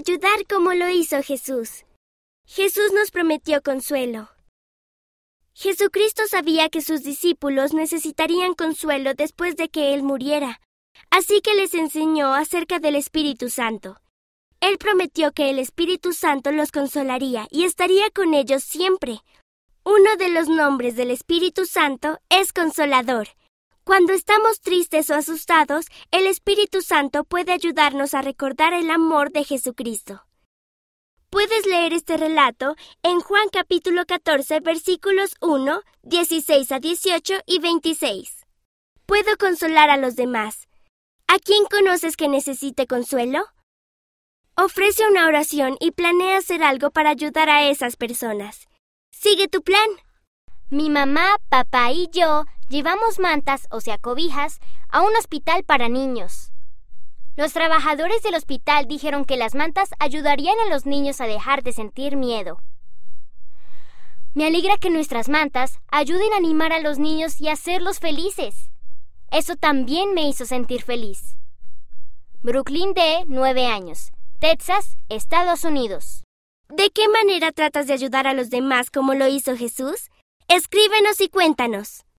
ayudar como lo hizo Jesús. Jesús nos prometió consuelo. Jesucristo sabía que sus discípulos necesitarían consuelo después de que Él muriera, así que les enseñó acerca del Espíritu Santo. Él prometió que el Espíritu Santo los consolaría y estaría con ellos siempre. Uno de los nombres del Espíritu Santo es Consolador. Cuando estamos tristes o asustados, el Espíritu Santo puede ayudarnos a recordar el amor de Jesucristo. Puedes leer este relato en Juan capítulo 14 versículos 1, 16 a 18 y 26. Puedo consolar a los demás. ¿A quién conoces que necesite consuelo? Ofrece una oración y planea hacer algo para ayudar a esas personas. Sigue tu plan. Mi mamá, papá y yo llevamos mantas, o sea, cobijas, a un hospital para niños. Los trabajadores del hospital dijeron que las mantas ayudarían a los niños a dejar de sentir miedo. Me alegra que nuestras mantas ayuden a animar a los niños y a hacerlos felices. Eso también me hizo sentir feliz. Brooklyn D., 9 años. Texas, Estados Unidos. ¿De qué manera tratas de ayudar a los demás como lo hizo Jesús? Escríbenos y cuéntanos.